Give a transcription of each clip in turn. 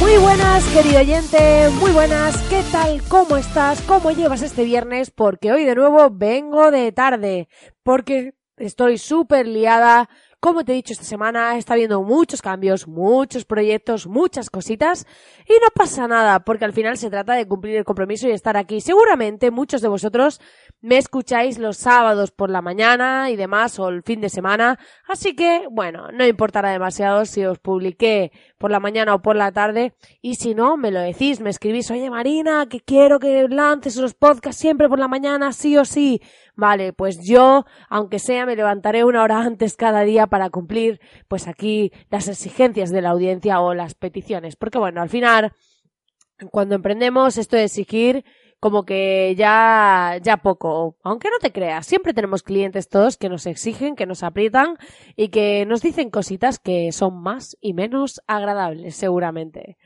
Muy buenas, querido oyente, muy buenas, ¿qué tal? ¿Cómo estás? ¿Cómo llevas este viernes? Porque hoy de nuevo vengo de tarde, porque estoy súper liada. Como te he dicho esta semana, está habiendo muchos cambios, muchos proyectos, muchas cositas y no pasa nada, porque al final se trata de cumplir el compromiso y estar aquí. Seguramente muchos de vosotros me escucháis los sábados por la mañana y demás o el fin de semana, así que bueno, no importará demasiado si os publiqué por la mañana o por la tarde y si no, me lo decís, me escribís, oye Marina, que quiero que lances los podcasts siempre por la mañana, sí o sí. Vale, pues yo, aunque sea, me levantaré una hora antes cada día para cumplir, pues aquí, las exigencias de la audiencia o las peticiones. Porque bueno, al final, cuando emprendemos esto de exigir, como que ya, ya poco. Aunque no te creas, siempre tenemos clientes todos que nos exigen, que nos aprietan y que nos dicen cositas que son más y menos agradables, seguramente.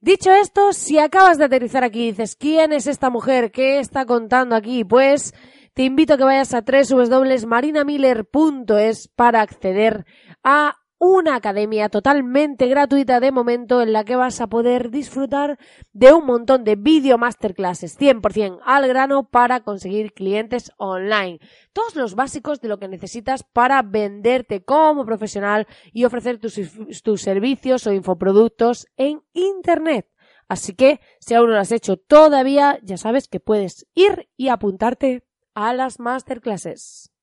Dicho esto, si acabas de aterrizar aquí y dices, ¿quién es esta mujer? ¿Qué está contando aquí? Pues te invito a que vayas a www.marinamiller.es para acceder a una academia totalmente gratuita de momento en la que vas a poder disfrutar de un montón de video masterclasses 100% al grano para conseguir clientes online. Todos los básicos de lo que necesitas para venderte como profesional y ofrecer tus, tus servicios o infoproductos en Internet. Así que, si aún no lo has hecho todavía, ya sabes que puedes ir y apuntarte a las masterclasses.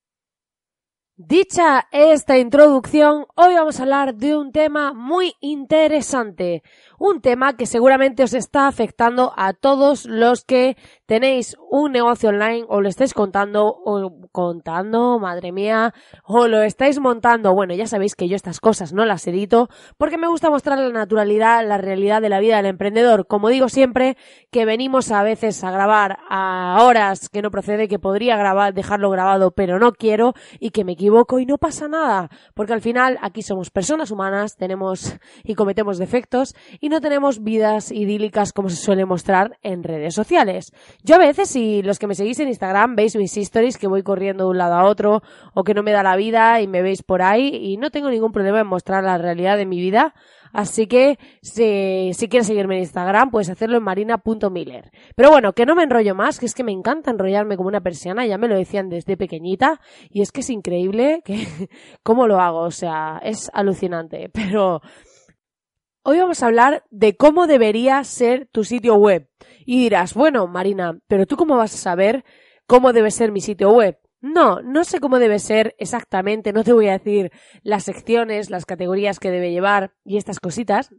Dicha esta introducción, hoy vamos a hablar de un tema muy interesante, un tema que seguramente os está afectando a todos los que tenéis un negocio online o lo estáis contando o contando, madre mía, o lo estáis montando. Bueno, ya sabéis que yo estas cosas no las edito porque me gusta mostrar la naturalidad, la realidad de la vida del emprendedor. Como digo siempre, que venimos a veces a grabar a horas que no procede, que podría grabar, dejarlo grabado, pero no quiero y que me equivoco y no pasa nada, porque al final aquí somos personas humanas, tenemos y cometemos defectos y no tenemos vidas idílicas como se suele mostrar en redes sociales. Yo a veces, si los que me seguís en Instagram veis mis stories que voy corriendo de un lado a otro o que no me da la vida y me veis por ahí y no tengo ningún problema en mostrar la realidad de mi vida, Así que si, si quieres seguirme en Instagram, puedes hacerlo en marina.miller. Pero bueno, que no me enrollo más, que es que me encanta enrollarme como una persiana, ya me lo decían desde pequeñita, y es que es increíble que cómo lo hago, o sea, es alucinante. Pero hoy vamos a hablar de cómo debería ser tu sitio web. Y dirás, bueno, Marina, pero tú cómo vas a saber cómo debe ser mi sitio web? No, no sé cómo debe ser exactamente, no te voy a decir las secciones, las categorías que debe llevar y estas cositas,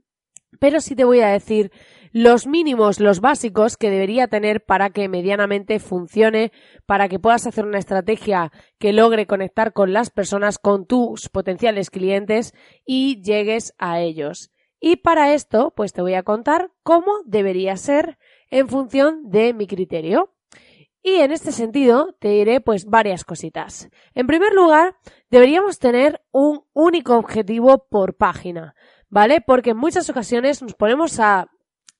pero sí te voy a decir los mínimos, los básicos que debería tener para que medianamente funcione, para que puedas hacer una estrategia que logre conectar con las personas, con tus potenciales clientes y llegues a ellos. Y para esto, pues te voy a contar cómo debería ser en función de mi criterio. Y en este sentido te diré pues varias cositas. En primer lugar, deberíamos tener un único objetivo por página, ¿vale? Porque en muchas ocasiones nos ponemos a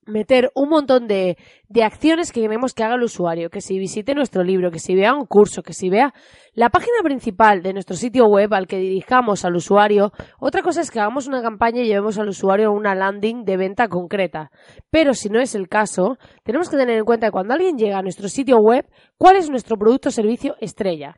meter un montón de, de, acciones que queremos que haga el usuario, que si visite nuestro libro, que si vea un curso, que si vea la página principal de nuestro sitio web al que dirijamos al usuario. Otra cosa es que hagamos una campaña y llevemos al usuario a una landing de venta concreta. Pero si no es el caso, tenemos que tener en cuenta que cuando alguien llega a nuestro sitio web, ¿cuál es nuestro producto o servicio estrella?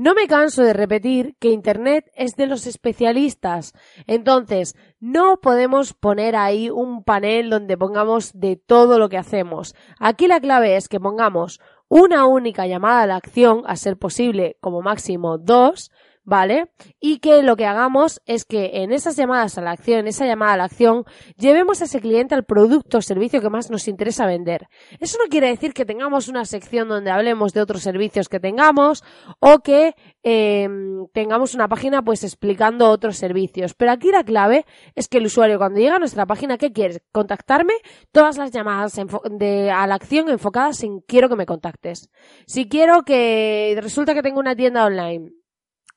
No me canso de repetir que Internet es de los especialistas. Entonces, no podemos poner ahí un panel donde pongamos de todo lo que hacemos. Aquí la clave es que pongamos una única llamada a la acción, a ser posible como máximo dos, ¿vale? Y que lo que hagamos es que en esas llamadas a la acción, esa llamada a la acción, llevemos a ese cliente al producto o servicio que más nos interesa vender. Eso no quiere decir que tengamos una sección donde hablemos de otros servicios que tengamos o que em, tengamos una página pues explicando otros servicios. Pero aquí la clave es que el usuario cuando llega a nuestra página, ¿qué quiere? Contactarme, todas las llamadas de, a la acción enfocadas en quiero que me contactes. Si quiero que resulta que tengo una tienda online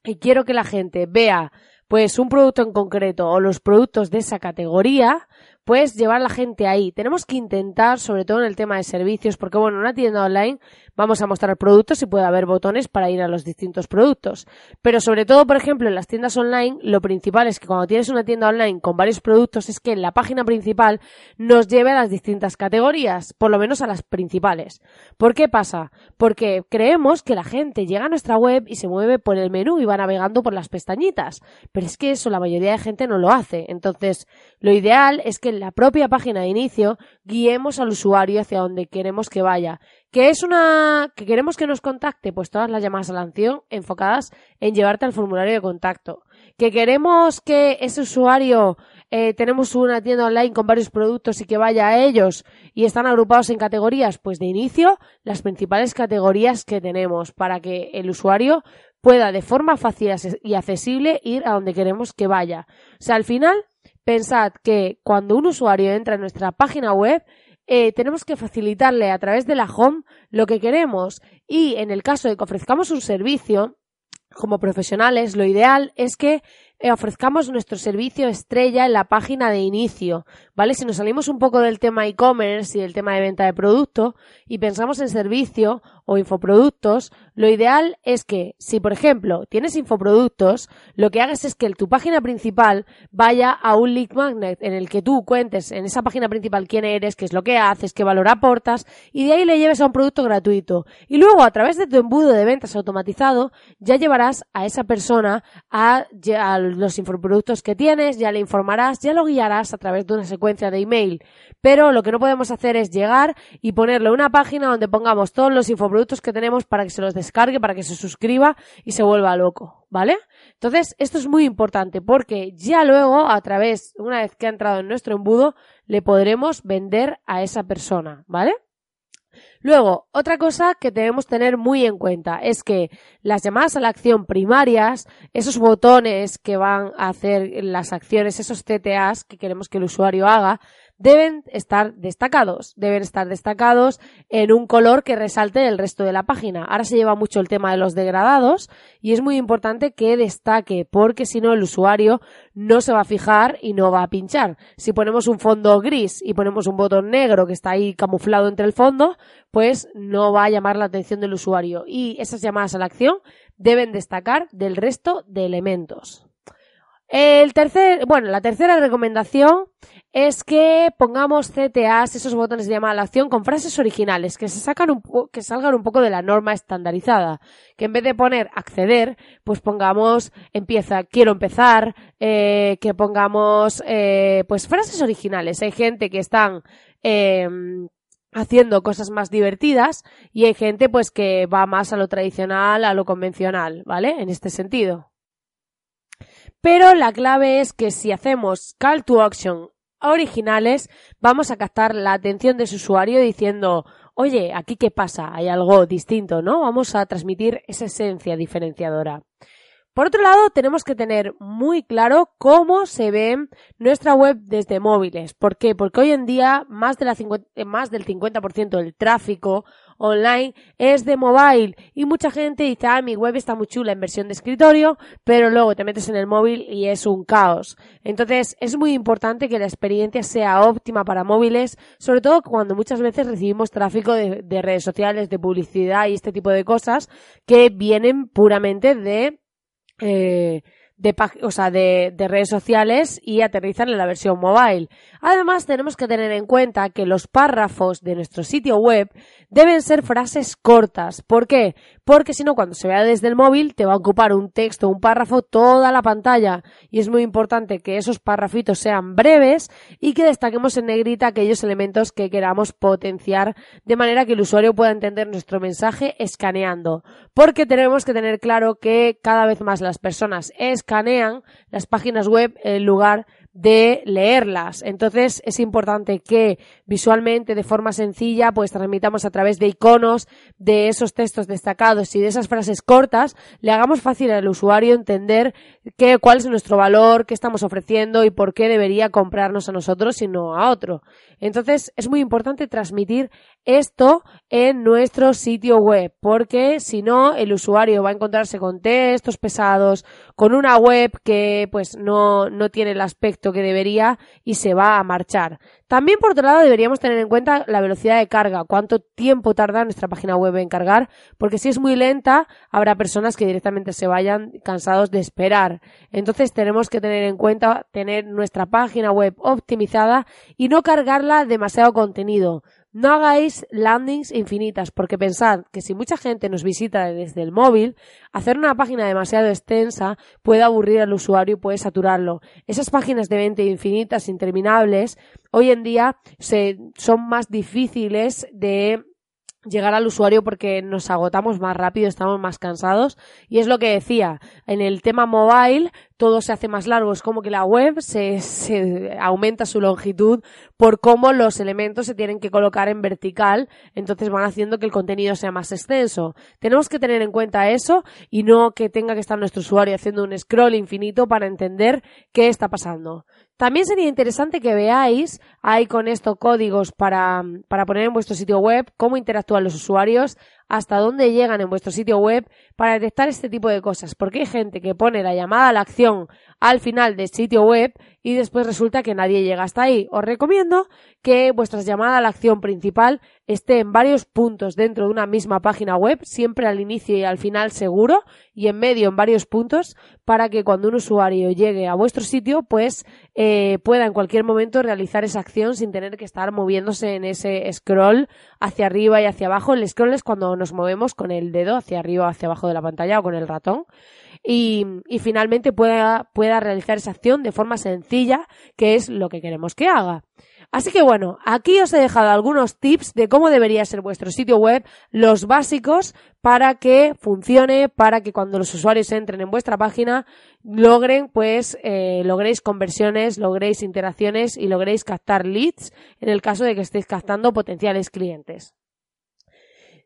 y quiero que la gente vea pues un producto en concreto o los productos de esa categoría, pues llevar la gente ahí. Tenemos que intentar, sobre todo en el tema de servicios, porque bueno, en una tienda online vamos a mostrar productos y puede haber botones para ir a los distintos productos. Pero sobre todo, por ejemplo, en las tiendas online, lo principal es que cuando tienes una tienda online con varios productos es que en la página principal nos lleve a las distintas categorías, por lo menos a las principales. ¿Por qué pasa? Porque creemos que la gente llega a nuestra web y se mueve por el menú y va navegando por las pestañitas. Pero es que eso la mayoría de gente no lo hace. Entonces, lo ideal es que la propia página de inicio guiemos al usuario hacia donde queremos que vaya ¿Que es una. que queremos que nos contacte? Pues todas las llamadas a la acción enfocadas en llevarte al formulario de contacto. ¿Que queremos que ese usuario eh, tenemos una tienda online con varios productos y que vaya a ellos y están agrupados en categorías? Pues de inicio, las principales categorías que tenemos para que el usuario pueda de forma fácil y accesible ir a donde queremos que vaya. O sea, al final, pensad que cuando un usuario entra en nuestra página web, eh, tenemos que facilitarle a través de la home lo que queremos y en el caso de que ofrezcamos un servicio, como profesionales, lo ideal es que eh, ofrezcamos nuestro servicio estrella en la página de inicio, ¿vale? Si nos salimos un poco del tema e-commerce y del tema de venta de producto y pensamos en servicio o infoproductos, lo ideal es que si, por ejemplo, tienes infoproductos, lo que hagas es que tu página principal vaya a un lead magnet en el que tú cuentes en esa página principal quién eres, qué es lo que haces, qué valor aportas y de ahí le lleves a un producto gratuito. Y luego, a través de tu embudo de ventas automatizado, ya llevarás a esa persona a, a los infoproductos que tienes, ya le informarás, ya lo guiarás a través de una secuencia de email. Pero lo que no podemos hacer es llegar y ponerle una página donde pongamos todos los infoproductos que tenemos para que se los descargue, para que se suscriba y se vuelva loco, ¿vale? Entonces, esto es muy importante porque ya luego, a través, una vez que ha entrado en nuestro embudo, le podremos vender a esa persona, ¿vale? Luego, otra cosa que debemos tener muy en cuenta es que las llamadas a la acción primarias, esos botones que van a hacer las acciones, esos CTAs que queremos que el usuario haga, deben estar destacados, deben estar destacados en un color que resalte del resto de la página. Ahora se lleva mucho el tema de los degradados y es muy importante que destaque porque si no el usuario no se va a fijar y no va a pinchar. Si ponemos un fondo gris y ponemos un botón negro que está ahí camuflado entre el fondo, pues no va a llamar la atención del usuario y esas llamadas a la acción deben destacar del resto de elementos. El tercer, bueno, la tercera recomendación es que pongamos CTAs, esos botones de llamada a la acción, con frases originales, que se sacan un que salgan un poco de la norma estandarizada. Que en vez de poner acceder, pues pongamos empieza, quiero empezar, eh, que pongamos, eh, pues frases originales. Hay gente que están, em, haciendo cosas más divertidas y hay gente pues que va más a lo tradicional, a lo convencional, ¿vale? En este sentido. Pero la clave es que si hacemos call to action originales, vamos a captar la atención de su usuario diciendo, oye, aquí qué pasa, hay algo distinto, ¿no? Vamos a transmitir esa esencia diferenciadora. Por otro lado, tenemos que tener muy claro cómo se ve nuestra web desde móviles. ¿Por qué? Porque hoy en día más, más del 50% del tráfico online es de mobile y mucha gente dice, ah, mi web está muy chula en versión de escritorio, pero luego te metes en el móvil y es un caos. Entonces es muy importante que la experiencia sea óptima para móviles, sobre todo cuando muchas veces recibimos tráfico de, redes sociales, de publicidad y este tipo de cosas que vienen puramente de... Eh, de, o sea, de, de, redes sociales y aterrizan en la versión mobile. Además, tenemos que tener en cuenta que los párrafos de nuestro sitio web deben ser frases cortas. ¿Por qué? Porque si no, cuando se vea desde el móvil, te va a ocupar un texto, un párrafo, toda la pantalla. Y es muy importante que esos párrafitos sean breves y que destaquemos en negrita aquellos elementos que queramos potenciar de manera que el usuario pueda entender nuestro mensaje escaneando. Porque tenemos que tener claro que cada vez más las personas escanean las páginas web en lugar de leerlas. Entonces es importante que visualmente, de forma sencilla, pues transmitamos a través de iconos, de esos textos destacados y de esas frases cortas, le hagamos fácil al usuario entender qué, cuál es nuestro valor, qué estamos ofreciendo y por qué debería comprarnos a nosotros y no a otro. Entonces es muy importante transmitir esto en nuestro sitio web, porque si no, el usuario va a encontrarse con textos pesados, con una web que pues no, no tiene el aspecto que debería y se va a marchar. También por otro lado deberíamos tener en cuenta la velocidad de carga, cuánto tiempo tarda nuestra página web en cargar, porque si es muy lenta, habrá personas que directamente se vayan cansados de esperar. Entonces tenemos que tener en cuenta tener nuestra página web optimizada y no cargarla demasiado contenido. No hagáis landings infinitas, porque pensad que si mucha gente nos visita desde el móvil, hacer una página demasiado extensa puede aburrir al usuario y puede saturarlo. Esas páginas de venta infinitas, interminables, hoy en día se, son más difíciles de llegar al usuario porque nos agotamos más rápido, estamos más cansados y es lo que decía, en el tema mobile todo se hace más largo, es como que la web se, se aumenta su longitud por cómo los elementos se tienen que colocar en vertical, entonces van haciendo que el contenido sea más extenso. Tenemos que tener en cuenta eso y no que tenga que estar nuestro usuario haciendo un scroll infinito para entender qué está pasando. También sería interesante que veáis, hay con esto códigos para, para poner en vuestro sitio web, cómo interactúan los usuarios, hasta dónde llegan en vuestro sitio web para detectar este tipo de cosas. Porque hay gente que pone la llamada a la acción al final del sitio web y después resulta que nadie llega hasta ahí. Os recomiendo que vuestra llamada a la acción principal esté en varios puntos dentro de una misma página web, siempre al inicio y al final seguro, y en medio en varios puntos, para que cuando un usuario llegue a vuestro sitio, pues eh, pueda en cualquier momento realizar esa acción sin tener que estar moviéndose en ese scroll hacia arriba y hacia abajo. El scroll es cuando nos movemos con el dedo hacia arriba o hacia abajo de la pantalla o con el ratón. Y, finalmente pueda, pueda realizar esa acción de forma sencilla, que es lo que queremos que haga. Así que bueno, aquí os he dejado algunos tips de cómo debería ser vuestro sitio web, los básicos para que funcione, para que cuando los usuarios entren en vuestra página logren, pues, eh, logréis conversiones, logréis interacciones y logréis captar leads en el caso de que estéis captando potenciales clientes.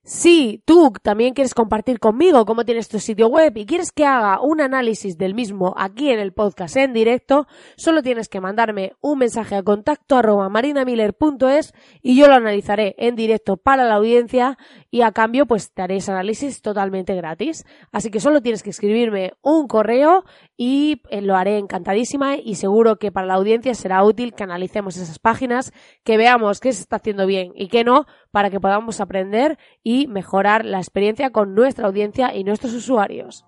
Si tú también quieres compartir conmigo cómo tienes tu sitio web y quieres que haga un análisis del mismo aquí en el podcast en directo, solo tienes que mandarme un mensaje a contacto arroba marinamiller.es y yo lo analizaré en directo para la audiencia y a cambio pues te haré ese análisis totalmente gratis. Así que solo tienes que escribirme un correo y eh, lo haré encantadísima y seguro que para la audiencia será útil que analicemos esas páginas, que veamos qué se está haciendo bien y qué no, para que podamos aprender y mejorar la experiencia con nuestra audiencia y nuestros usuarios.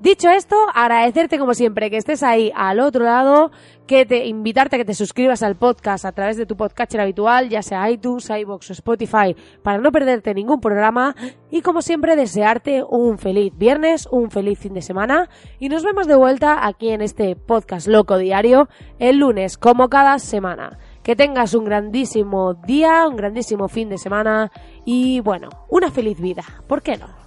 Dicho esto, agradecerte como siempre que estés ahí al otro lado, que te invitarte a que te suscribas al podcast a través de tu podcatcher habitual, ya sea iTunes, iBox o Spotify, para no perderte ningún programa y como siempre desearte un feliz viernes, un feliz fin de semana y nos vemos de vuelta aquí en este podcast loco diario el lunes como cada semana. Que tengas un grandísimo día, un grandísimo fin de semana y bueno, una feliz vida, ¿por qué no?